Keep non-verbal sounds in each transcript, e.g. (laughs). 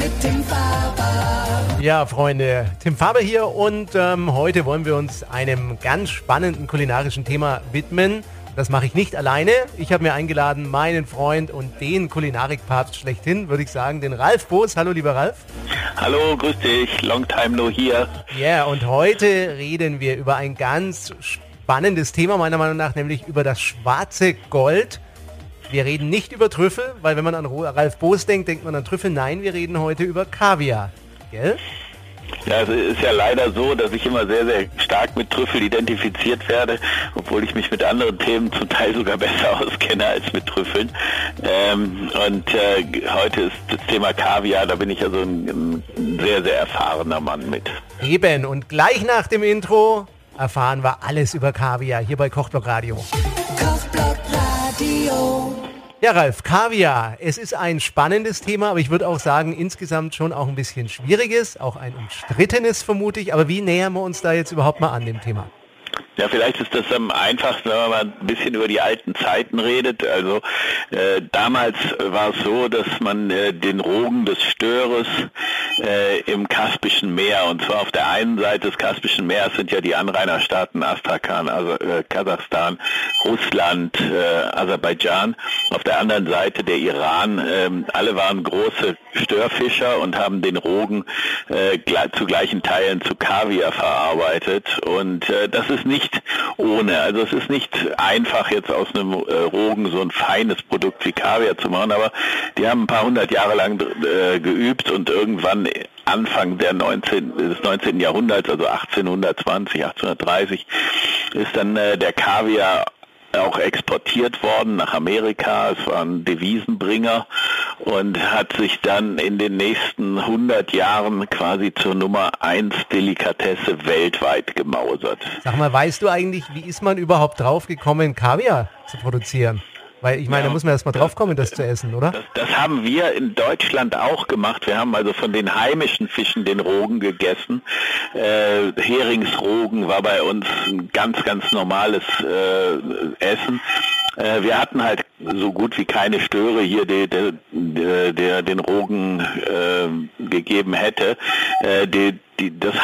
mit Tim Faber. Ja, Freunde, Tim Faber hier und ähm, heute wollen wir uns einem ganz spannenden kulinarischen Thema widmen. Das mache ich nicht alleine. Ich habe mir eingeladen, meinen Freund und den Kulinarik-Papst schlechthin, würde ich sagen, den Ralf Boos. Hallo, lieber Ralf. Hallo, grüß dich. Long time no here. Ja, yeah, und heute reden wir über ein ganz spannendes Thema, meiner Meinung nach, nämlich über das schwarze Gold. Wir reden nicht über Trüffel, weil wenn man an Ralf Boos denkt, denkt man an Trüffel. Nein, wir reden heute über Kaviar. Gell? Ja, es ist ja leider so, dass ich immer sehr, sehr stark mit Trüffel identifiziert werde, obwohl ich mich mit anderen Themen zum Teil sogar besser (laughs) auskenne als mit Trüffeln. Ähm, und äh, heute ist das Thema Kaviar, da bin ich also ein, ein sehr, sehr erfahrener Mann mit. Eben, und gleich nach dem Intro erfahren wir alles über Kaviar hier bei Kochblock Radio. Kochblock Radio. Ja, Ralf, Kaviar. Es ist ein spannendes Thema, aber ich würde auch sagen, insgesamt schon auch ein bisschen schwieriges, auch ein umstrittenes vermute ich. Aber wie nähern wir uns da jetzt überhaupt mal an dem Thema? Ja, vielleicht ist das am einfachsten, wenn man mal ein bisschen über die alten Zeiten redet. Also äh, damals war es so, dass man äh, den Rogen des Störes äh, im Kaspischen Meer, und zwar auf der einen Seite des Kaspischen Meeres sind ja die Anrainerstaaten Astrakhan, also äh, Kasachstan, Russland, äh, Aserbaidschan, auf der anderen Seite der Iran. Äh, alle waren große Störfischer und haben den Rogen äh, zu gleichen Teilen zu Kaviar verarbeitet. Und das ist nicht nicht ohne. Also es ist nicht einfach jetzt aus einem äh, Rogen so ein feines Produkt wie Kaviar zu machen, aber die haben ein paar hundert Jahre lang äh, geübt und irgendwann Anfang der 19, des 19. Jahrhunderts, also 1820, 1830, ist dann äh, der Kaviar auch exportiert worden nach Amerika. Es war ein Devisenbringer und hat sich dann in den nächsten 100 Jahren quasi zur Nummer 1 Delikatesse weltweit gemausert. Sag mal, weißt du eigentlich, wie ist man überhaupt drauf gekommen, Kaviar zu produzieren? Weil ich meine, ja, da muss man erst mal drauf kommen, das zu essen, oder? Das, das, haben wir in Deutschland auch gemacht. Wir haben also von den heimischen Fischen den Rogen gegessen. Äh, Heringsrogen war bei uns ein ganz, ganz normales äh, Essen. Äh, wir hatten halt so gut wie keine Störe hier, der, der, der den Rogen äh, gegeben hätte. Äh, die, die, das,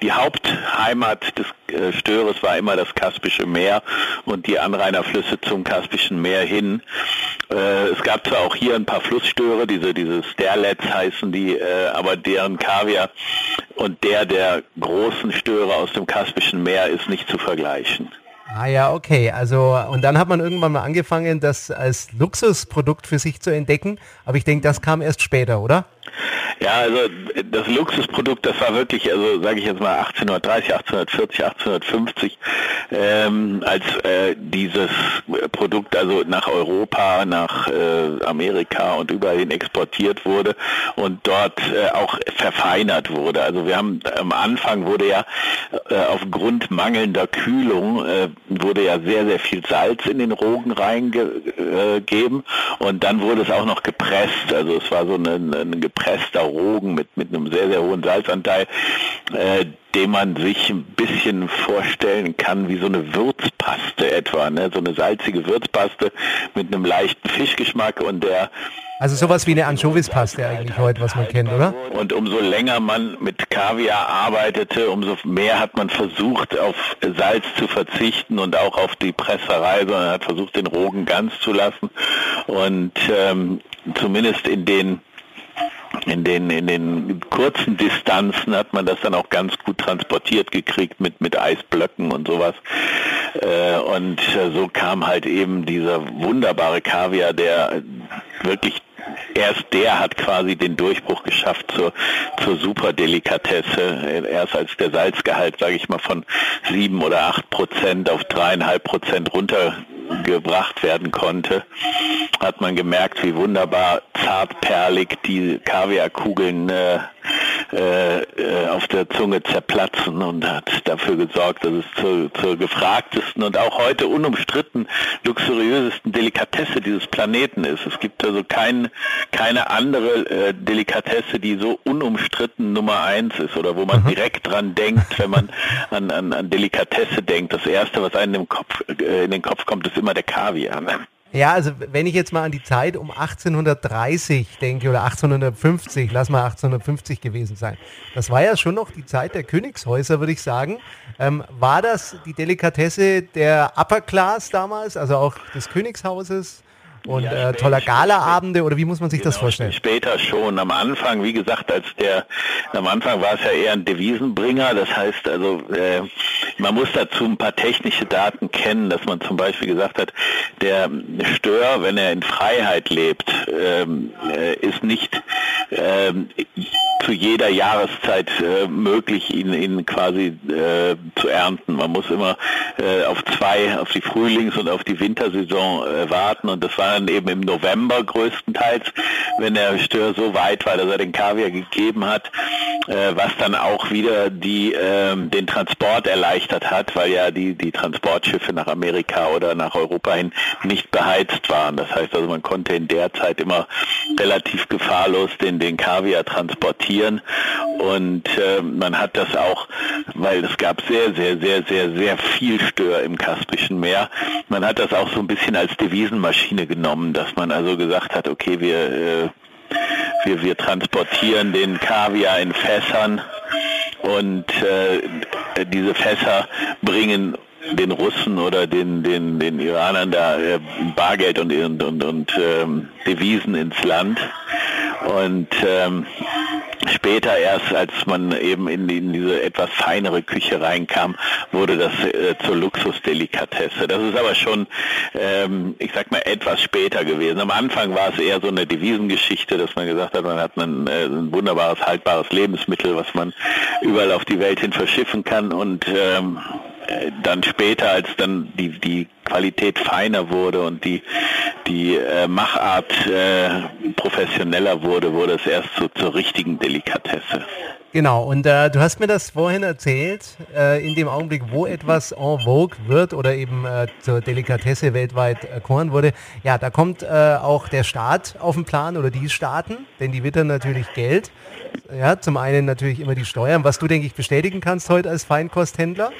die Hauptheimat des äh, Störes war immer das Kaspische Meer und die Anrainerflüsse zum Kaspischen Meer hin. Äh, es gab zwar auch hier ein paar Flussstöre, diese, diese Sterlets heißen die, äh, aber deren Kaviar und der der großen Störe aus dem Kaspischen Meer ist nicht zu vergleichen. Ah ja, okay. Also und dann hat man irgendwann mal angefangen, das als Luxusprodukt für sich zu entdecken. Aber ich denke, das kam erst später, oder? Ja, also das Luxusprodukt, das war wirklich, also sage ich jetzt mal 1830, 1840, 1850, ähm, als äh, dieses Produkt also nach Europa, nach äh, Amerika und überall hin exportiert wurde und dort äh, auch verfeinert wurde. Also wir haben am Anfang wurde ja äh, aufgrund mangelnder Kühlung äh, wurde ja sehr, sehr viel Salz in den Rogen reingegeben und dann wurde es auch noch gepresst. Also es war so ein, ein gepresster Rogen mit, mit einem sehr, sehr hohen Salzanteil, äh, den man sich ein bisschen vorstellen kann wie so eine Würzpaste etwa, ne? so eine salzige Würzpaste mit einem leichten Fischgeschmack und der also sowas wie eine Anchovispaste eigentlich heute, was man kennt, oder? Und umso länger man mit Kaviar arbeitete, umso mehr hat man versucht, auf Salz zu verzichten und auch auf die Presserei, sondern hat versucht, den Rogen ganz zu lassen. Und ähm, zumindest in den in den, in den kurzen Distanzen hat man das dann auch ganz gut transportiert gekriegt mit, mit Eisblöcken und sowas. Äh, und so kam halt eben dieser wunderbare Kaviar, der wirklich erst der hat quasi den Durchbruch geschafft zur, zur Superdelikatesse. Erst als der Salzgehalt, sage ich mal, von sieben oder acht Prozent auf dreieinhalb Prozent runtergebracht werden konnte, hat man gemerkt, wie wunderbar zartperlig die Kaviarkugeln äh, äh, äh, auf der Zunge zerplatzen und hat dafür gesorgt, dass es zur, zur gefragtesten und auch heute unumstritten luxuriösesten Delikatesse dieses Planeten ist. Es gibt also kein, keine andere äh, Delikatesse, die so unumstritten Nummer eins ist oder wo man mhm. direkt dran denkt, wenn man (laughs) an, an, an Delikatesse denkt. Das erste, was einem im Kopf, äh, in den Kopf kommt, ist immer der Kaviar. Ne? Ja, also wenn ich jetzt mal an die Zeit um 1830 denke oder 1850, lass mal 1850 gewesen sein. Das war ja schon noch die Zeit der Königshäuser, würde ich sagen. Ähm, war das die Delikatesse der Upper Class damals, also auch des Königshauses? Und ja, äh, toller Galaabende oder wie muss man sich genau, das vorstellen? Später schon. Am Anfang, wie gesagt, als der, am Anfang war es ja eher ein Devisenbringer. Das heißt also, äh, man muss dazu ein paar technische Daten kennen, dass man zum Beispiel gesagt hat, der Stör, wenn er in Freiheit lebt, ähm, äh, ist nicht ähm, zu jeder Jahreszeit äh, möglich, ihn, ihn quasi äh, zu ernten. Man muss immer äh, auf zwei, auf die Frühlings- und auf die Wintersaison äh, warten und das war dann eben im November größtenteils, wenn der Stör so weit war, dass er den Kaviar gegeben hat, äh, was dann auch wieder die, äh, den Transport erleichtert hat, weil ja die, die Transportschiffe nach Amerika oder nach Europa hin nicht beheizt waren. Das heißt also, man konnte in der Zeit immer relativ gefahrlos den, den Kaviar transportieren. Und äh, man hat das auch, weil es gab sehr, sehr, sehr, sehr, sehr viel Stör im Kaspischen Meer, man hat das auch so ein bisschen als Devisenmaschine genommen, dass man also gesagt hat, okay, wir, äh, wir, wir transportieren den Kaviar in Fässern und äh, diese Fässer bringen den Russen oder den, den, den Iranern da äh, Bargeld und, und, und, und ähm, Devisen ins Land. Und ähm, Später erst, als man eben in, in diese etwas feinere Küche reinkam, wurde das äh, zur Luxusdelikatesse. Das ist aber schon, ähm, ich sag mal, etwas später gewesen. Am Anfang war es eher so eine Devisengeschichte, dass man gesagt hat, man hat ein, äh, ein wunderbares, haltbares Lebensmittel, was man überall auf die Welt hin verschiffen kann und ähm, äh, dann später, als dann die, die Qualität feiner wurde und die, die äh, Machart äh, professioneller wurde, wurde es erst so zur richtigen Delikatesse. Genau, und äh, du hast mir das vorhin erzählt, äh, in dem Augenblick, wo etwas en vogue wird oder eben äh, zur Delikatesse weltweit erkoren wurde, ja, da kommt äh, auch der Staat auf den Plan oder die Staaten, denn die wittern natürlich Geld. Ja, zum einen natürlich immer die Steuern, was du, denke ich, bestätigen kannst heute als Feinkosthändler.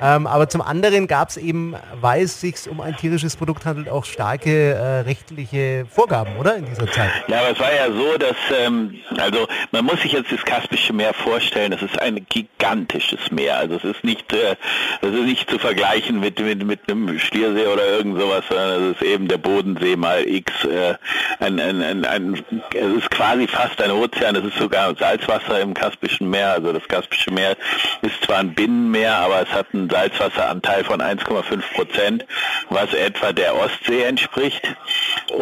Ähm, aber zum anderen gab es eben, weil es um ein tierisches Produkt handelt, auch starke äh, rechtliche Vorgaben, oder in dieser Zeit? Ja, aber es war ja so, dass, ähm, also man muss sich jetzt das Kaspische Meer vorstellen, das ist ein gigantisches Meer. Also es ist nicht, äh, das ist nicht zu vergleichen mit, mit, mit einem Schliersee oder irgend sowas, sondern es ist eben der Bodensee mal X. Äh, ein, ein, ein, ein, es ist quasi fast ein Ozean, es ist sogar Salzwasser im Kaspischen Meer. Also das Kaspische Meer ist zwar ein Binnenmeer, aber es hat einen Salzwasseranteil von 1,5 Prozent, was etwa der Ostsee entspricht.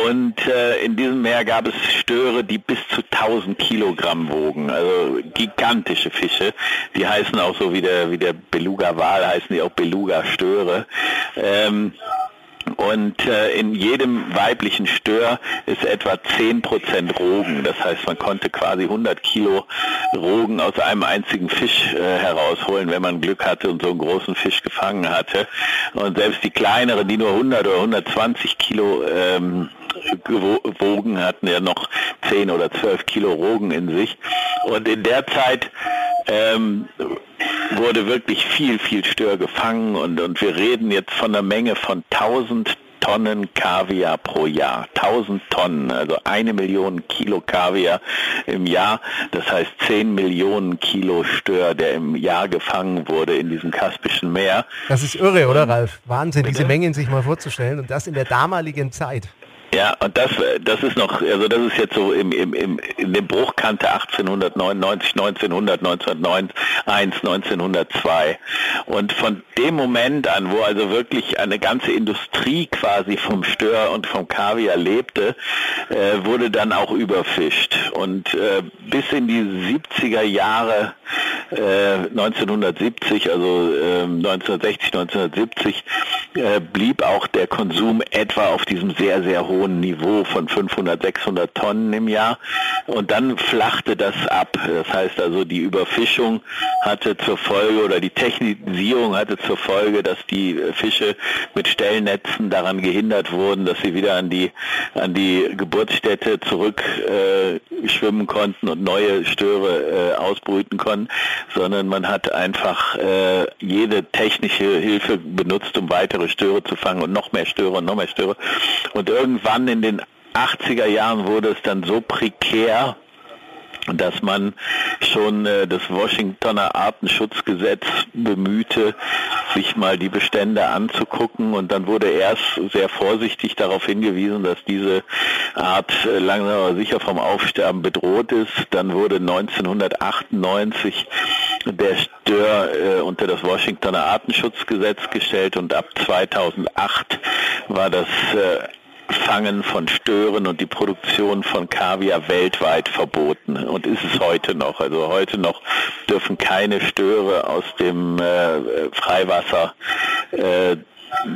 Und äh, in diesem Meer gab es Störe, die bis zu 1000 Kilogramm wogen, also gigantische Fische. Die heißen auch so wie der, wie der Beluga-Wal, heißen die auch Beluga-Störe. Ähm, und äh, in jedem weiblichen Stör ist etwa 10% Rogen. Das heißt, man konnte quasi 100 Kilo Rogen aus einem einzigen Fisch äh, herausholen, wenn man Glück hatte und so einen großen Fisch gefangen hatte. Und selbst die kleineren, die nur 100 oder 120 Kilo ähm, gewogen hatten, ja noch 10 oder 12 Kilo Rogen in sich. Und in der Zeit ähm, wurde wirklich viel, viel Stör gefangen und, und wir reden jetzt von einer Menge von 1000 Tonnen Kaviar pro Jahr. 1000 Tonnen, also eine Million Kilo Kaviar im Jahr. Das heißt 10 Millionen Kilo Stör, der im Jahr gefangen wurde in diesem Kaspischen Meer. Das ist irre, oder Ralf? Wahnsinn, Bitte? diese Mengen sich mal vorzustellen und das in der damaligen Zeit. Ja, und das, das ist noch, also das ist jetzt so im, im, im, in dem Bruchkante 1899, 1900, 1901, 1902. Und von dem Moment an, wo also wirklich eine ganze Industrie quasi vom Stör und vom Kaviar lebte, äh, wurde dann auch überfischt. Und äh, bis in die 70er Jahre, äh, 1970, also 1960, ähm, 1970, äh, blieb auch der Konsum etwa auf diesem sehr, sehr hohen hohen Niveau von 500, 600 Tonnen im Jahr. Und dann flachte das ab. Das heißt also, die Überfischung hatte zur Folge oder die Technisierung hatte zur Folge, dass die Fische mit Stellnetzen daran gehindert wurden, dass sie wieder an die, an die Geburtsstätte zurück äh, konnten und neue Störe äh, ausbrüten konnten. sondern man hat einfach äh, jede technische Hilfe benutzt, um weitere Störe zu fangen und noch mehr Störe und noch mehr Störe. Und irgendwann in den 80er Jahren wurde es dann so prekär, dass man schon äh, das Washingtoner Artenschutzgesetz bemühte, sich mal die Bestände anzugucken und dann wurde erst sehr vorsichtig darauf hingewiesen, dass diese Art äh, langsam aber sicher vom Aufsterben bedroht ist. Dann wurde 1998 der Stör äh, unter das Washingtoner Artenschutzgesetz gestellt und ab 2008 war das Fangen von Stören und die Produktion von Kaviar weltweit verboten und ist es heute noch. Also heute noch dürfen keine Störe aus dem äh, Freiwasser äh,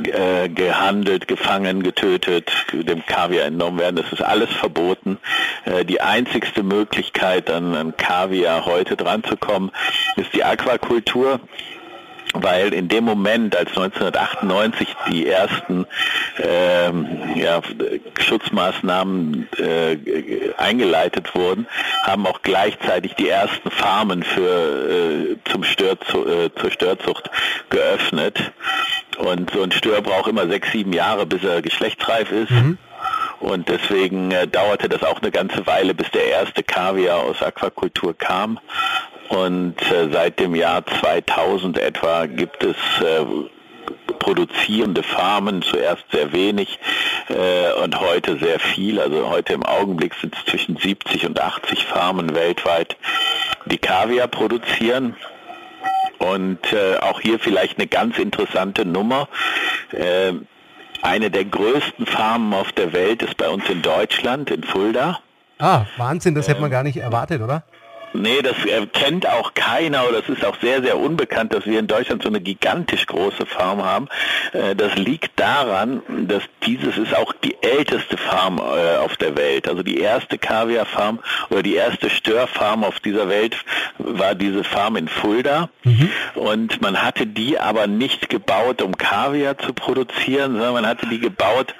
äh, gehandelt, gefangen, getötet, dem Kaviar entnommen werden. Das ist alles verboten. Äh, die einzigste Möglichkeit, an, Kaviar heute dranzukommen, ist die Aquakultur weil in dem Moment, als 1998 die ersten ähm, ja, Schutzmaßnahmen äh, eingeleitet wurden, haben auch gleichzeitig die ersten Farmen für, äh, zum Stör, äh, zur Störzucht geöffnet. Und so ein Stör braucht immer sechs, sieben Jahre, bis er geschlechtsreif ist. Mhm. Und deswegen äh, dauerte das auch eine ganze Weile, bis der erste Kaviar aus Aquakultur kam. Und äh, seit dem Jahr 2000 etwa gibt es äh, produzierende Farmen, zuerst sehr wenig äh, und heute sehr viel. Also heute im Augenblick sind es zwischen 70 und 80 Farmen weltweit, die Kaviar produzieren. Und äh, auch hier vielleicht eine ganz interessante Nummer. Äh, eine der größten Farmen auf der Welt ist bei uns in Deutschland, in Fulda. Ah, Wahnsinn, das hätte man gar nicht erwartet, oder? Nee, das äh, kennt auch keiner oder das ist auch sehr, sehr unbekannt, dass wir in Deutschland so eine gigantisch große Farm haben. Äh, das liegt daran, dass dieses ist auch die älteste Farm äh, auf der Welt. Also die erste Kaviarfarm oder die erste Störfarm auf dieser Welt war diese Farm in Fulda. Mhm. Und man hatte die aber nicht gebaut, um Kaviar zu produzieren, sondern man hatte die gebaut,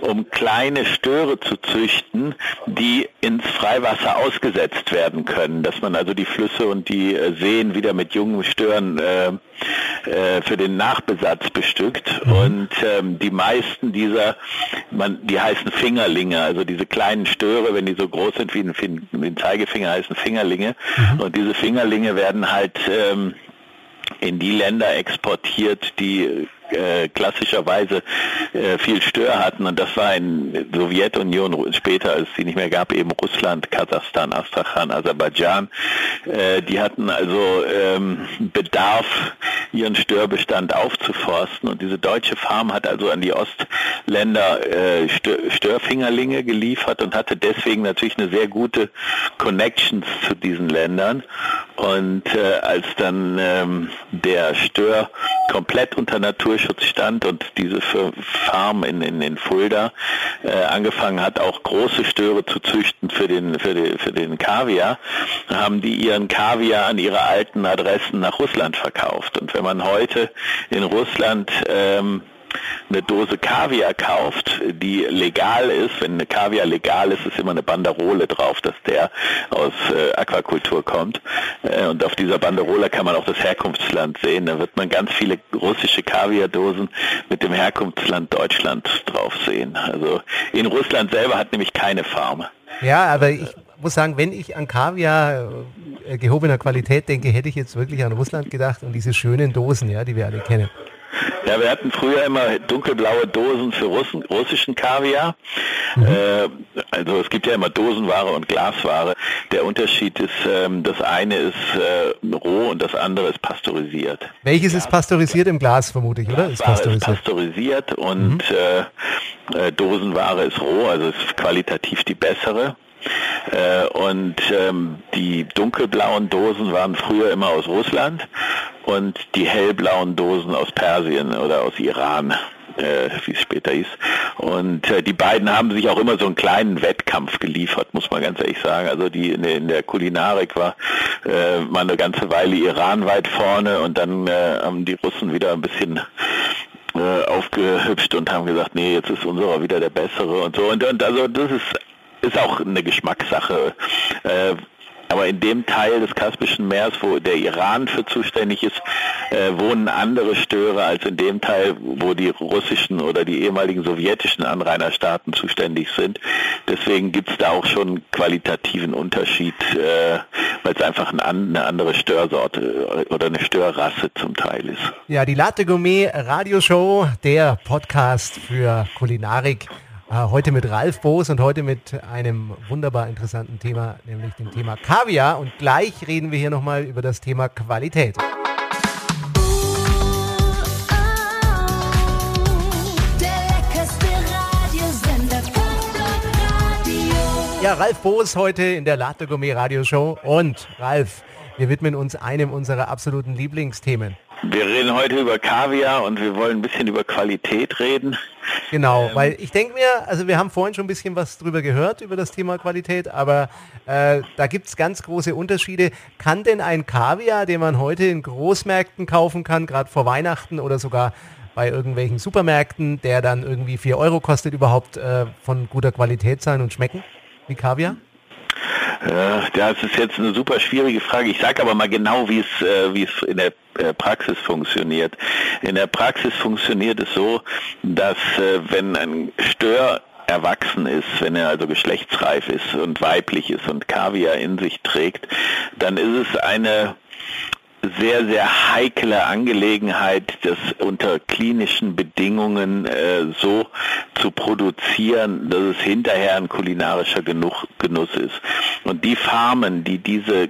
um kleine Störe zu züchten, die ins Freiwasser ausgesetzt werden können dass man also die Flüsse und die äh, Seen wieder mit jungen Stören äh, äh, für den Nachbesatz bestückt. Mhm. Und ähm, die meisten dieser, man, die heißen Fingerlinge, also diese kleinen Störe, wenn die so groß sind wie ein, wie ein Zeigefinger, heißen Fingerlinge. Mhm. Und diese Fingerlinge werden halt ähm, in die Länder exportiert, die äh, klassischerweise äh, viel Stör hatten. Und das war in Sowjetunion später, als es sie nicht mehr gab, eben Russland, Kasachstan, Astrachan, Aserbaidschan. Äh, die hatten also ähm, Bedarf, ihren Störbestand aufzuforsten. Und diese deutsche Farm hat also an die Ostländer äh, Stör Störfingerlinge geliefert und hatte deswegen natürlich eine sehr gute Connections zu diesen Ländern. Und als dann ähm, der Stör komplett unter Naturschutz stand und diese Farm in, in, in Fulda äh, angefangen hat, auch große Störe zu züchten für den, für, die, für den Kaviar, haben die ihren Kaviar an ihre alten Adressen nach Russland verkauft. Und wenn man heute in Russland ähm, eine Dose Kaviar kauft, die legal ist, wenn eine Kaviar legal ist, ist immer eine Banderole drauf, dass der aus äh, Aquakultur kommt. Äh, und auf dieser Banderole kann man auch das Herkunftsland sehen. Da wird man ganz viele russische Kaviardosen mit dem Herkunftsland Deutschland drauf sehen. Also in Russland selber hat nämlich keine Farm. Ja, aber ich muss sagen, wenn ich an Kaviar äh, gehobener Qualität denke, hätte ich jetzt wirklich an Russland gedacht und diese schönen Dosen, ja, die wir alle kennen. Ja, wir hatten früher immer dunkelblaue Dosen für Russen, russischen Kaviar. Mhm. Äh, also es gibt ja immer Dosenware und Glasware. Der Unterschied ist, ähm, das eine ist äh, roh und das andere ist pasteurisiert. Welches ist pasteurisiert im Glas vermutlich, oder? Ist pasteurisiert. ist pasteurisiert und mhm. äh, äh Dosenware ist roh, also ist qualitativ die bessere. Äh, und ähm, die dunkelblauen Dosen waren früher immer aus Russland und die hellblauen Dosen aus Persien oder aus Iran. Äh, wie es später hieß. Und äh, die beiden haben sich auch immer so einen kleinen Wettkampf geliefert, muss man ganz ehrlich sagen. Also die in, in der Kulinarik war äh, mal eine ganze Weile Iran weit vorne und dann äh, haben die Russen wieder ein bisschen aufgehübscht und haben gesagt, nee, jetzt ist unserer wieder der bessere und so. Und, und also das ist ist auch eine Geschmackssache. Äh, aber in dem Teil des Kaspischen Meeres, wo der Iran für zuständig ist, äh, wohnen andere Störe als in dem Teil, wo die russischen oder die ehemaligen sowjetischen Anrainerstaaten zuständig sind. Deswegen gibt es da auch schon qualitativen Unterschied, äh, weil es einfach eine andere Störsorte oder eine Störrasse zum Teil ist. Ja, die Latte Gourmet Radioshow, der Podcast für Kulinarik. Äh, heute mit Ralf Boos und heute mit einem wunderbar interessanten Thema, nämlich dem Thema Kaviar. Und gleich reden wir hier nochmal über das Thema Qualität. Ja, Ralf Boos heute in der Latte Gourmet Radioshow. Und Ralf, wir widmen uns einem unserer absoluten Lieblingsthemen. Wir reden heute über Kaviar und wir wollen ein bisschen über Qualität reden. Genau, ähm, weil ich denke mir, also wir haben vorhin schon ein bisschen was drüber gehört, über das Thema Qualität, aber äh, da gibt es ganz große Unterschiede. Kann denn ein Kaviar, den man heute in Großmärkten kaufen kann, gerade vor Weihnachten oder sogar bei irgendwelchen Supermärkten, der dann irgendwie 4 Euro kostet, überhaupt äh, von guter Qualität sein und schmecken wie Kaviar? Das ist jetzt eine super schwierige Frage. Ich sage aber mal genau, wie es, äh, wie es in der äh, Praxis funktioniert. In der Praxis funktioniert es so, dass äh, wenn ein Stör erwachsen ist, wenn er also geschlechtsreif ist und weiblich ist und Kaviar in sich trägt, dann ist es eine sehr, sehr heikle Angelegenheit, das unter klinischen Bedingungen äh, so zu produzieren, dass es hinterher ein kulinarischer Genuch, Genuss ist. Und die Farmen, die diese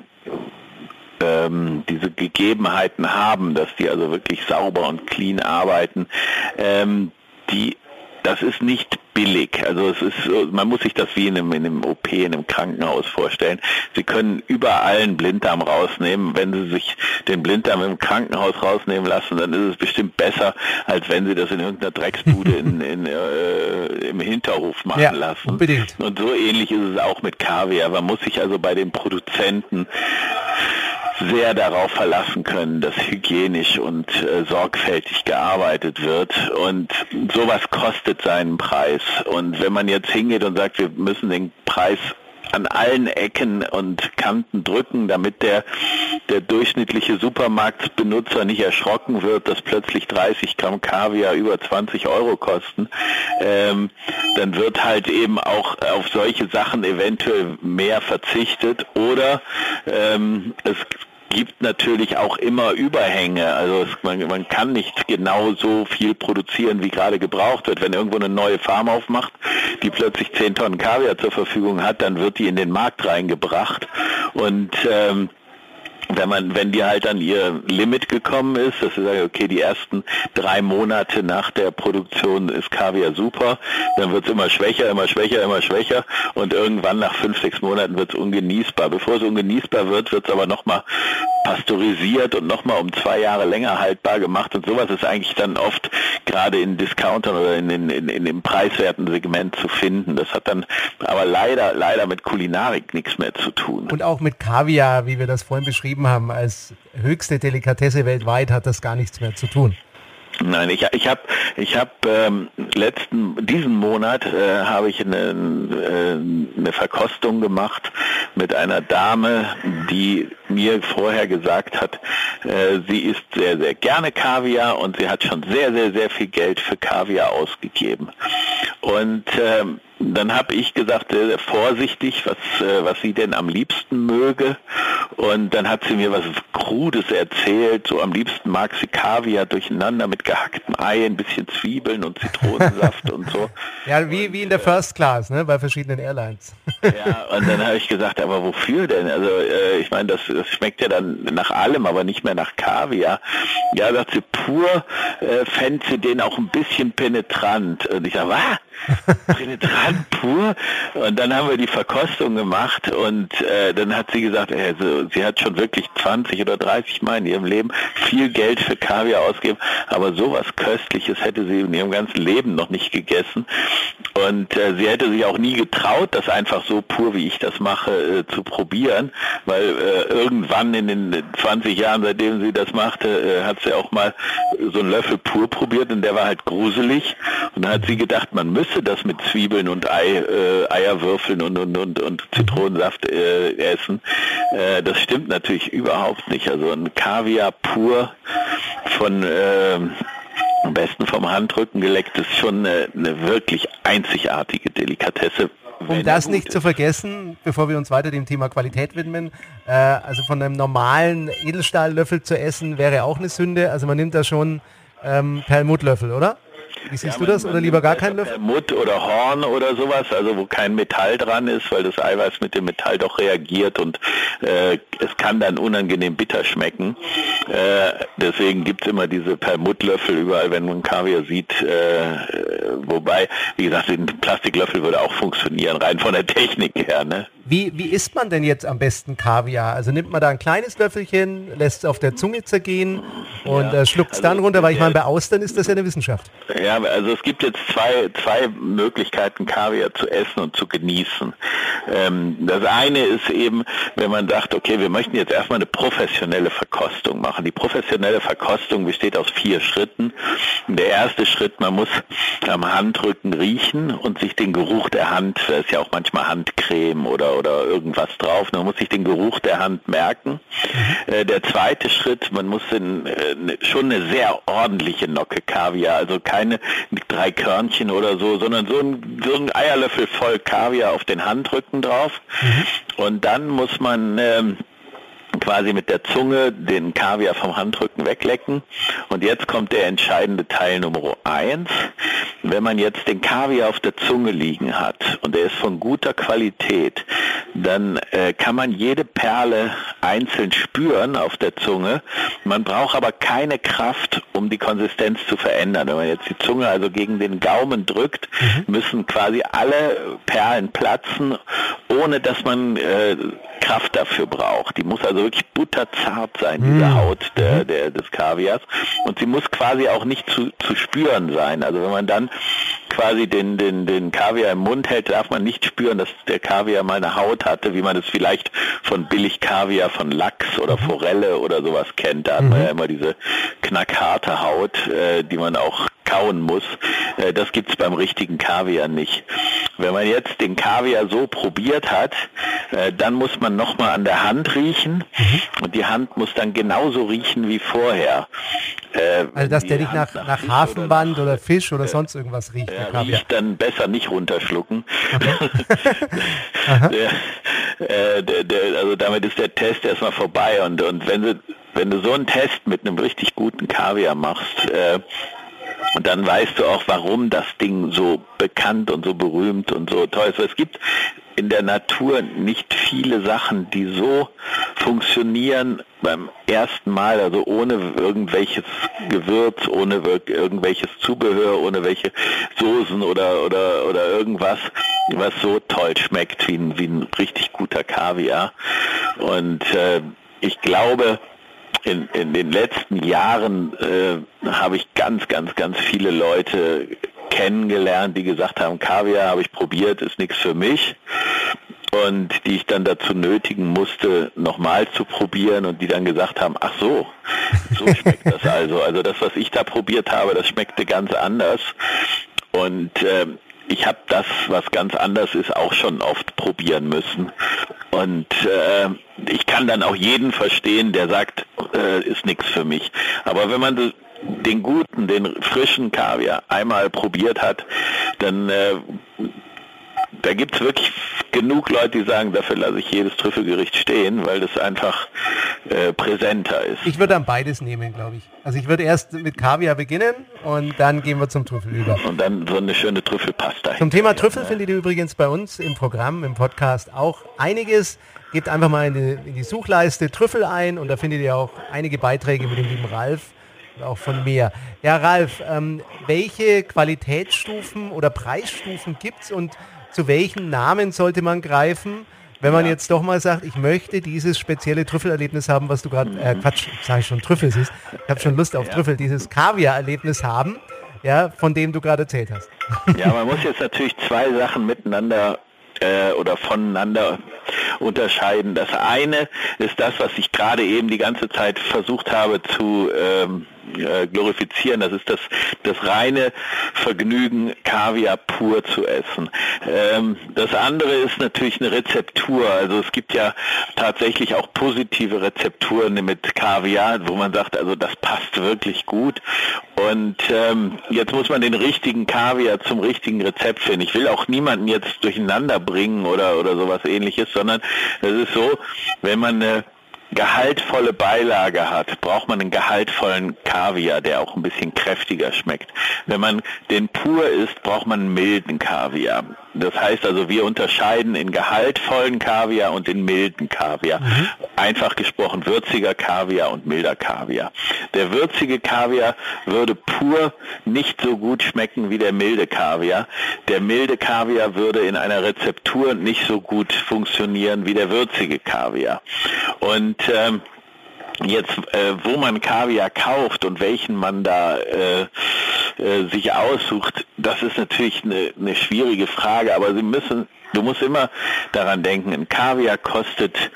ähm, diese Gegebenheiten haben, dass die also wirklich sauber und clean arbeiten, ähm, die das ist nicht billig. Also es ist, man muss sich das wie in einem, in einem OP, in einem Krankenhaus vorstellen. Sie können überall einen Blinddarm rausnehmen. Wenn Sie sich den Blinddarm im Krankenhaus rausnehmen lassen, dann ist es bestimmt besser, als wenn Sie das in irgendeiner Drecksbude in, (laughs) in, äh, im Hinterhof machen ja, lassen. Unbedingt. Und so ähnlich ist es auch mit Kaviar. Man muss sich also bei den Produzenten sehr darauf verlassen können, dass hygienisch und äh, sorgfältig gearbeitet wird. Und sowas kostet seinen Preis. Und wenn man jetzt hingeht und sagt, wir müssen den Preis an allen Ecken und Kanten drücken, damit der, der durchschnittliche Supermarktbenutzer nicht erschrocken wird, dass plötzlich 30 Gramm Kaviar über 20 Euro kosten, ähm, dann wird halt eben auch auf solche Sachen eventuell mehr verzichtet oder ähm, es gibt natürlich auch immer Überhänge. Also es, man, man kann nicht genau so viel produzieren, wie gerade gebraucht wird. Wenn irgendwo eine neue Farm aufmacht, die plötzlich 10 Tonnen Kaviar zur Verfügung hat, dann wird die in den Markt reingebracht. Und ähm, wenn man, wenn die halt an ihr Limit gekommen ist, dass sie sagen, okay, die ersten drei Monate nach der Produktion ist Kaviar super, dann wird es immer schwächer, immer schwächer, immer schwächer und irgendwann nach fünf, sechs Monaten wird es ungenießbar. Bevor es ungenießbar wird, wird es aber nochmal pasteurisiert und nochmal um zwei Jahre länger haltbar gemacht und sowas ist eigentlich dann oft gerade in Discountern oder in, in, in, in dem preiswerten Segment zu finden. Das hat dann aber leider, leider mit Kulinarik nichts mehr zu tun. Und auch mit Kaviar, wie wir das vorhin beschrieben haben, als höchste Delikatesse weltweit hat das gar nichts mehr zu tun. Nein, ich, ich habe ich hab, ähm, letzten diesen Monat äh, habe ich eine, äh, eine Verkostung gemacht mit einer Dame, die mir vorher gesagt hat, äh, sie isst sehr, sehr gerne Kaviar und sie hat schon sehr, sehr, sehr viel Geld für Kaviar ausgegeben. Und ähm, dann habe ich gesagt, sehr, sehr vorsichtig, was, äh, was sie denn am liebsten möge. Und dann hat sie mir was Krudes erzählt. So am liebsten mag sie Kaviar durcheinander mit gehacktem Ei, ein bisschen Zwiebeln und Zitronensaft und so. (laughs) Ja, wie, wie in der First Class, ne, bei verschiedenen Airlines. ja, und dann habe ich gesagt, aber wofür denn? Also äh, ich meine, das, das schmeckt ja dann nach allem, aber nicht mehr nach Kaviar. Ja, sagt sie, pur äh, fände sie den auch ein bisschen penetrant. Und ich sage, was? (laughs) penetrant pur. Und dann haben wir die Verkostung gemacht und äh, dann hat sie gesagt, also, sie hat schon wirklich 20 oder 30 Mal in ihrem Leben viel Geld für Kaviar ausgegeben, aber sowas Köstliches hätte sie in ihrem ganzen Leben noch nicht gegessen. Und äh, sie hätte sich auch nie getraut, das einfach so pur, wie ich das mache, äh, zu probieren, weil äh, irgendwann in den 20 Jahren, seitdem sie das machte, äh, hat sie auch mal so einen Löffel pur probiert und der war halt gruselig. Und dann hat sie gedacht, man müsse das mit Zwiebeln und und Ei, äh, Eierwürfeln und, und, und, und Zitronensaft äh, essen. Äh, das stimmt natürlich überhaupt nicht. Also ein Kaviar pur von äh, am besten vom Handrücken geleckt ist schon eine, eine wirklich einzigartige Delikatesse. Um das nicht ist. zu vergessen, bevor wir uns weiter dem Thema Qualität widmen, äh, also von einem normalen Edelstahllöffel zu essen, wäre auch eine Sünde. Also man nimmt da schon ähm, Perlmuttlöffel, oder? Wie siehst ja, du das? Oder lieber gar keinen Löffel? Mutt oder Horn oder sowas, also wo kein Metall dran ist, weil das Eiweiß mit dem Metall doch reagiert und äh, es kann dann unangenehm bitter schmecken. Äh, deswegen gibt es immer diese Perlmuttlöffel überall, wenn man Kaviar sieht. Äh, wobei, wie gesagt, ein Plastiklöffel würde auch funktionieren, rein von der Technik her. Ne? Wie, wie isst man denn jetzt am besten Kaviar? Also nimmt man da ein kleines Löffelchen, lässt es auf der Zunge zergehen und ja, äh, schluckt es also dann runter, weil ich meine, bei Austern ist das ja eine Wissenschaft. Ja, also es gibt jetzt zwei, zwei Möglichkeiten, Kaviar zu essen und zu genießen. Ähm, das eine ist eben, wenn man sagt, okay, wir möchten jetzt erstmal eine professionelle Verkostung machen. Die professionelle Verkostung besteht aus vier Schritten. Der erste Schritt, man muss am Handrücken riechen und sich den Geruch der Hand, da ist ja auch manchmal Handcreme oder, oder irgendwas drauf, man muss sich den Geruch der Hand merken. Mhm. Äh, der zweite Schritt, man muss in, äh, ne, schon eine sehr ordentliche Nocke Kaviar, also keine drei Körnchen oder so, sondern so ein, so ein Eierlöffel voll Kaviar auf den Handrücken drauf. Mhm. Und dann muss man ähm, quasi mit der Zunge den Kaviar vom Handrücken weglecken. Und jetzt kommt der entscheidende Teil Nummer eins. Wenn man jetzt den Kaviar auf der Zunge liegen hat und er ist von guter Qualität, dann äh, kann man jede Perle einzeln spüren auf der Zunge. Man braucht aber keine Kraft, um die Konsistenz zu verändern. Wenn man jetzt die Zunge also gegen den Gaumen drückt, mhm. müssen quasi alle Perlen platzen, ohne dass man äh, Kraft dafür braucht. Die muss also wirklich butterzart sein, diese mm. Haut der, mhm. der, des Kaviars. Und sie muss quasi auch nicht zu, zu spüren sein. Also wenn man dann quasi den, den, den Kaviar im Mund hält, darf man nicht spüren, dass der Kaviar mal eine Haut hatte, wie man es vielleicht von Billig-Kaviar, von Lachs oder mhm. Forelle oder sowas kennt. Da hat man ja mhm. immer diese knackharte Haut, äh, die man auch kauen muss. Äh, das gibt's beim richtigen Kaviar nicht. Wenn man jetzt den Kaviar so probiert hat, äh, dann muss man nochmal an der Hand riechen mhm. und die Hand muss dann genauso riechen wie vorher. Äh, also dass der nicht nach, nach, nach Hafenband oder, nach, oder, Fisch oder sonst irgendwas riecht. Ja, riecht dann besser nicht runterschlucken. Okay. (laughs) der, der, der, also damit ist der Test erstmal vorbei und, und wenn, du, wenn du so einen Test mit einem richtig guten Kaviar machst, äh, und dann weißt du auch, warum das Ding so bekannt und so berühmt und so toll ist. Es gibt in der Natur nicht viele Sachen, die so funktionieren beim ersten Mal, also ohne irgendwelches Gewürz, ohne irgendwelches Zubehör, ohne welche Soßen oder, oder, oder irgendwas, was so toll schmeckt wie ein, wie ein richtig guter Kaviar. Und äh, ich glaube, in, in den letzten Jahren äh, habe ich ganz, ganz, ganz viele Leute kennengelernt, die gesagt haben, Kaviar habe ich probiert, ist nichts für mich und die ich dann dazu nötigen musste, nochmal zu probieren und die dann gesagt haben, ach so, so schmeckt das (laughs) also. Also das, was ich da probiert habe, das schmeckte ganz anders. Und äh, ich habe das, was ganz anders ist, auch schon oft probieren müssen. Und äh, ich kann dann auch jeden verstehen, der sagt, äh, ist nichts für mich. Aber wenn man den guten, den frischen Kaviar einmal probiert hat, dann äh, da gibt es wirklich genug Leute, die sagen, dafür lasse ich jedes Trüffelgericht stehen, weil das einfach äh, präsenter ist. Ich würde dann beides nehmen, glaube ich. Also ich würde erst mit Kaviar beginnen und dann gehen wir zum Trüffel über. Und dann so eine schöne Trüffelpasta. Zum Thema Trüffel findet ihr übrigens bei uns im Programm, im Podcast auch einiges. Gebt einfach mal in die, in die Suchleiste Trüffel ein und da findet ihr auch einige Beiträge mit dem lieben Ralf auch von mir. Ja, Ralf, ähm, welche Qualitätsstufen oder Preisstufen gibt es und zu welchen Namen sollte man greifen, wenn man ja. jetzt doch mal sagt, ich möchte dieses spezielle Trüffelerlebnis haben, was du gerade, äh, Quatsch, sage ich schon, Trüffel siehst. Ich habe schon Lust auf ja. Trüffel, dieses Kaviar-Erlebnis haben, ja, von dem du gerade erzählt hast. (laughs) Ja, man muss jetzt natürlich zwei Sachen miteinander äh, oder voneinander unterscheiden. Das eine ist das, was ich gerade eben die ganze Zeit versucht habe zu ähm, äh, glorifizieren. Das ist das, das reine Vergnügen, Kaviar pur zu essen. Ähm, das andere ist natürlich eine Rezeptur. Also es gibt ja tatsächlich auch positive Rezepturen mit Kaviar, wo man sagt, also das passt wirklich gut. Und ähm, jetzt muss man den richtigen Kaviar zum richtigen Rezept finden. Ich will auch niemanden jetzt durcheinander bringen oder, oder sowas ähnliches, sondern es ist so, wenn man eine gehaltvolle Beilage hat, braucht man einen gehaltvollen Kaviar, der auch ein bisschen kräftiger schmeckt. Wenn man den pur isst, braucht man einen milden Kaviar. Das heißt also, wir unterscheiden in gehaltvollen Kaviar und in milden Kaviar. Mhm. Einfach gesprochen würziger Kaviar und milder Kaviar. Der würzige Kaviar würde pur nicht so gut schmecken wie der milde Kaviar. Der milde Kaviar würde in einer Rezeptur nicht so gut funktionieren wie der würzige Kaviar. Und ähm, jetzt, äh, wo man Kaviar kauft und welchen man da äh, äh, sich aussucht, das ist natürlich eine, eine schwierige Frage, aber Sie müssen Du musst immer daran denken, ein Kaviar kostet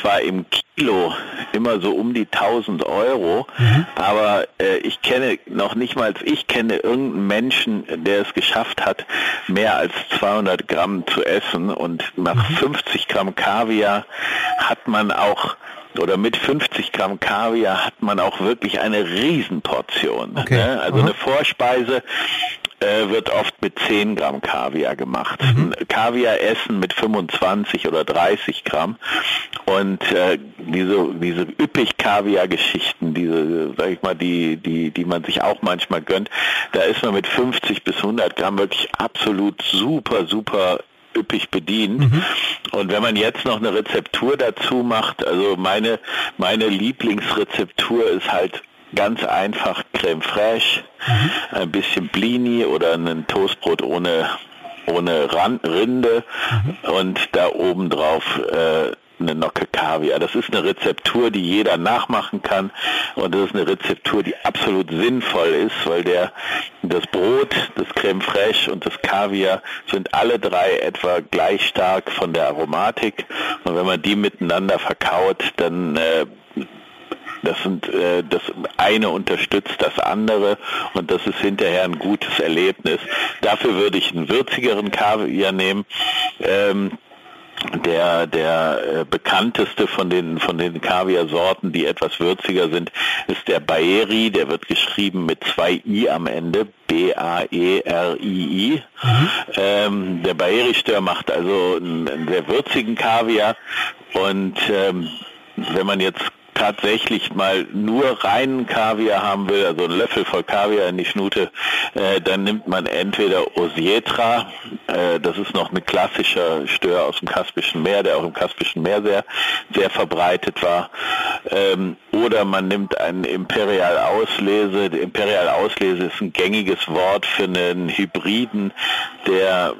zwar im Kilo immer so um die 1000 Euro, mhm. aber äh, ich kenne noch nicht mal, ich kenne irgendeinen Menschen, der es geschafft hat, mehr als 200 Gramm zu essen und nach mhm. 50 Gramm Kaviar hat man auch oder mit 50 Gramm Kaviar hat man auch wirklich eine Riesenportion. Okay. Ne? Also Aha. eine Vorspeise äh, wird oft mit 10 Gramm Kaviar gemacht. Mhm. Kaviar essen mit 25 oder 30 Gramm. Und äh, diese, diese üppig Kaviar-Geschichten, diese, sag ich mal, die, die, die man sich auch manchmal gönnt, da ist man mit 50 bis 100 Gramm wirklich absolut super, super üppig bedient. Mhm. Und wenn man jetzt noch eine Rezeptur dazu macht, also meine, meine Lieblingsrezeptur ist halt ganz einfach Creme fraiche, mhm. ein bisschen Blini oder ein Toastbrot ohne ohne Rinde mhm. und da oben drauf äh, eine Nocke Kaviar. Das ist eine Rezeptur, die jeder nachmachen kann und das ist eine Rezeptur, die absolut sinnvoll ist, weil der das Brot, das Creme fraiche und das Kaviar sind alle drei etwa gleich stark von der Aromatik und wenn man die miteinander verkaut, dann äh, das sind äh, das eine unterstützt das andere und das ist hinterher ein gutes Erlebnis. Dafür würde ich einen würzigeren Kaviar nehmen. Ähm, der der äh, bekannteste von den von den Kaviar-Sorten, die etwas würziger sind, ist der Baeri. Der wird geschrieben mit zwei i am Ende, B A E R I I. Mhm. Ähm, der Baeri-Stör macht also einen, einen, sehr würzigen Kaviar und ähm, wenn man jetzt tatsächlich mal nur reinen Kaviar haben will, also einen Löffel voll Kaviar in die Schnute, äh, dann nimmt man entweder Osietra, äh, das ist noch ein klassischer Stör aus dem Kaspischen Meer, der auch im Kaspischen Meer sehr, sehr verbreitet war, ähm, oder man nimmt einen Imperial Auslese. Imperial Auslese ist ein gängiges Wort für einen Hybriden, der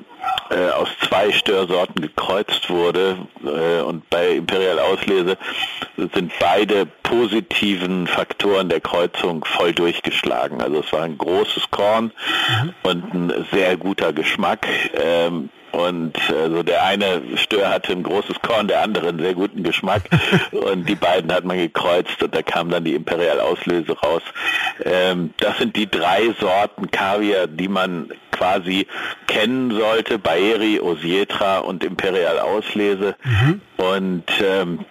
äh, aus zwei Störsorten gekreuzt wurde äh, und bei Imperial Auslese sind beide positiven Faktoren der Kreuzung voll durchgeschlagen. Also es war ein großes Korn mhm. und ein sehr guter Geschmack. Ähm, und also der eine Stör hatte ein großes Korn, der andere einen sehr guten Geschmack. (laughs) und die beiden hat man gekreuzt und da kam dann die Imperial Auslöse raus. Ähm, das sind die drei Sorten Kaviar, die man quasi kennen sollte. Baeri, Osietra und Imperial Auslese. Mhm. Und ähm,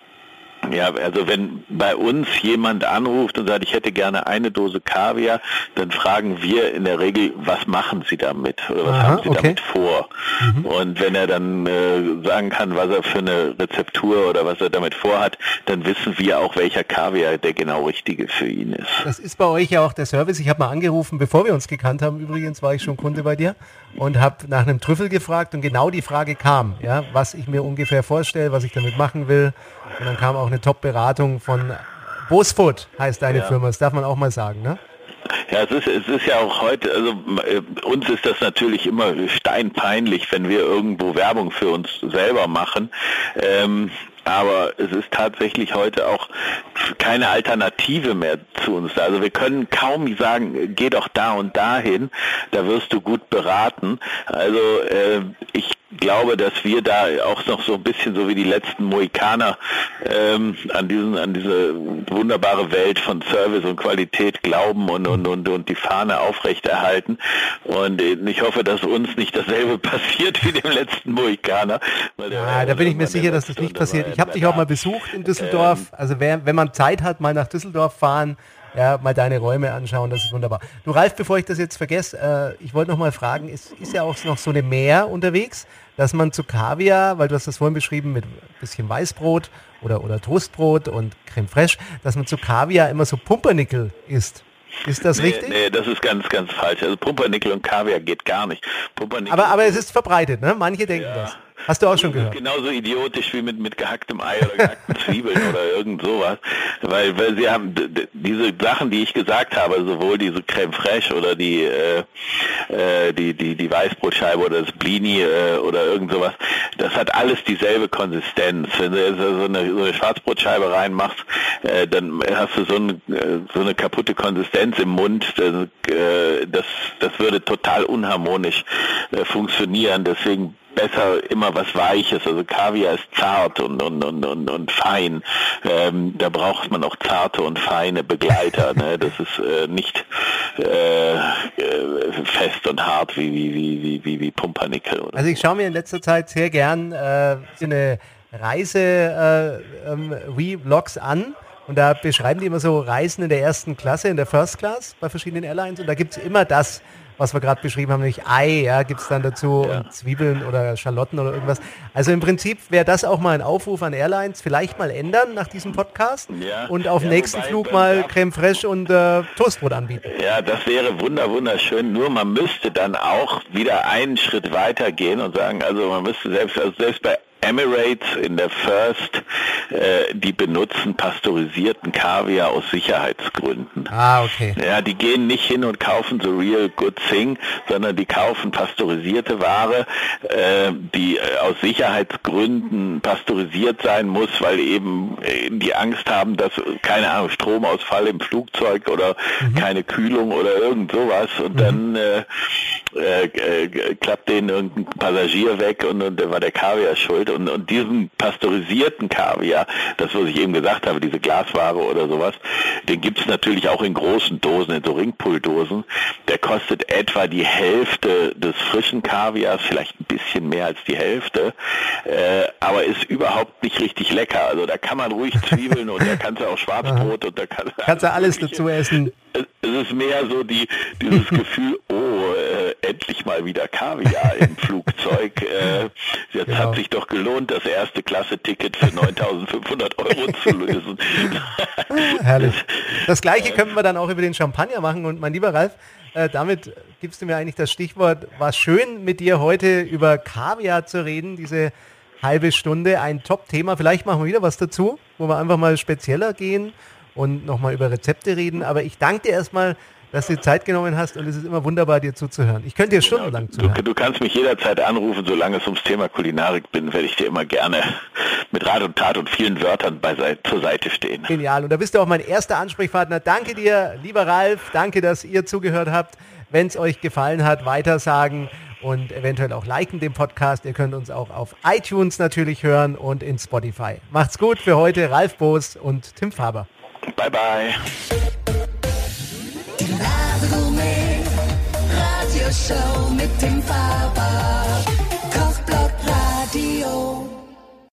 ja, also wenn bei uns jemand anruft und sagt, ich hätte gerne eine Dose Kaviar, dann fragen wir in der Regel, was machen Sie damit oder was Aha, haben Sie okay. damit vor? Mhm. Und wenn er dann äh, sagen kann, was er für eine Rezeptur oder was er damit vorhat, dann wissen wir auch, welcher Kaviar der genau richtige für ihn ist. Das ist bei euch ja auch der Service. Ich habe mal angerufen, bevor wir uns gekannt haben. Übrigens war ich schon Kunde bei dir und habe nach einem Trüffel gefragt und genau die Frage kam, ja, was ich mir ungefähr vorstelle, was ich damit machen will. Und dann kam auch eine Top-Beratung von Bosfoot, heißt deine ja. Firma. Das darf man auch mal sagen, ne? Ja, es ist, es ist ja auch heute, also äh, uns ist das natürlich immer steinpeinlich, wenn wir irgendwo Werbung für uns selber machen. Ähm, aber es ist tatsächlich heute auch keine Alternative mehr zu uns. Also wir können kaum sagen, geh doch da und dahin, da wirst du gut beraten. Also äh, ich glaube, dass wir da auch noch so ein bisschen so wie die letzten Mohikaner ähm, an diesen, an diese wunderbare Welt von Service und Qualität glauben und, und, und, und die Fahne aufrechterhalten. Und ich hoffe, dass uns nicht dasselbe (laughs) passiert wie dem letzten Mohikaner. Ja, da bin ich mir sicher, dass das nicht passiert. Ich habe dich auch mal besucht in Düsseldorf. Also wer, wenn man Zeit hat, mal nach Düsseldorf fahren, ja, mal deine Räume anschauen, das ist wunderbar. Du Ralf, bevor ich das jetzt vergesse, äh, ich wollte noch mal fragen, ist, ist ja auch noch so eine Meer unterwegs, dass man zu Kaviar, weil du hast das vorhin beschrieben mit bisschen Weißbrot oder, oder Toastbrot und Creme Fraiche, dass man zu Kaviar immer so Pumpernickel isst. Ist das nee, richtig? Nee, das ist ganz, ganz falsch. Also Pumpernickel und Kaviar geht gar nicht. Pumpernickel aber, aber es ist verbreitet, ne? Manche denken ja. das. Hast du auch schon gehört? Genauso idiotisch wie mit, mit gehacktem Ei oder gehackten (laughs) Zwiebeln oder irgend sowas. Weil, weil sie haben diese Sachen, die ich gesagt habe, sowohl diese Creme Fraiche oder die, äh, äh, die, die, die Weißbrotscheibe oder das Blini äh, oder irgend sowas, das hat alles dieselbe Konsistenz. Wenn du so eine, so eine Schwarzbrotscheibe reinmachst, äh, dann hast du so eine, äh, so eine kaputte Konsistenz im Mund. Das, äh, das, das würde total unharmonisch funktionieren. Deswegen besser immer was Weiches. Also Kaviar ist zart und, und, und, und, und fein. Ähm, da braucht man auch zarte und feine Begleiter. Ne? Das ist äh, nicht äh, äh fest und hart wie, wie, wie, wie, wie, wie Pumpernickel. also ich schaue mir in letzter Zeit sehr gern äh, so eine Reise-Vlogs äh, ähm, an. Und da beschreiben die immer so Reisen in der ersten Klasse, in der First Class bei verschiedenen Airlines. Und da gibt es immer das, was wir gerade beschrieben haben, nämlich Ei, ja, gibt es dann dazu ja. und Zwiebeln oder Schalotten oder irgendwas. Also im Prinzip wäre das auch mal ein Aufruf an Airlines, vielleicht mal ändern nach diesem Podcast ja. und auf ja, nächsten wobei, Flug mal Creme Fraiche und äh, Toastbrot anbieten. Ja, das wäre wunder wunderschön. Nur man müsste dann auch wieder einen Schritt weiter gehen und sagen, also man müsste selbst, also selbst bei Emirates in der First, äh, die benutzen pasteurisierten Kaviar aus Sicherheitsgründen. Ah, okay. Ja, die gehen nicht hin und kaufen so real good thing, sondern die kaufen pasteurisierte Ware, äh, die äh, aus Sicherheitsgründen pasteurisiert sein muss, weil eben äh, die Angst haben, dass, keine Ahnung, Stromausfall im Flugzeug oder mhm. keine Kühlung oder irgend sowas und mhm. dann äh, äh, klappt denen irgendein Passagier weg und, und dann war der Kaviar schuld und, und diesen pasteurisierten Kaviar, das was ich eben gesagt habe, diese Glasware oder sowas, den gibt es natürlich auch in großen Dosen, in so Ringpulldosen. Der kostet etwa die Hälfte des frischen Kaviars, vielleicht ein bisschen mehr als die Hälfte, äh, aber ist überhaupt nicht richtig lecker. Also da kann man ruhig Zwiebeln und da kannst du auch Schwarzbrot und da kann, (laughs) kannst du alles dazu essen. Es ist mehr so die, dieses (laughs) Gefühl, oh, äh, endlich mal wieder Kaviar im Flugzeug. Jetzt genau. hat sich doch gelohnt, das erste Klasse-Ticket für (laughs) 9.500 Euro zu lösen. (laughs) Herrlich. Das gleiche können wir dann auch über den Champagner machen. Und mein lieber Ralf, äh, damit gibst du mir eigentlich das Stichwort. War schön mit dir heute über Kaviar zu reden, diese halbe Stunde. Ein Top-Thema. Vielleicht machen wir wieder was dazu, wo wir einfach mal spezieller gehen und nochmal über Rezepte reden. Aber ich danke dir erstmal, dass du dir Zeit genommen hast und es ist immer wunderbar, dir zuzuhören. Ich könnte dir stundenlang zuhören. Du, du, kannst mich jederzeit anrufen, solange es ums Thema Kulinarik bin, werde ich dir immer gerne mit Rat und Tat und vielen Wörtern beiseite, zur Seite stehen. Genial. Und da bist du auch mein erster Ansprechpartner. Danke dir, lieber Ralf. Danke, dass ihr zugehört habt. Wenn es euch gefallen hat, weitersagen und eventuell auch liken den Podcast. Ihr könnt uns auch auf iTunes natürlich hören und in Spotify. Macht's gut für heute, Ralf Boos und Tim Faber. Bye bye. Die Ladegummi, Radioshow mit dem Faber.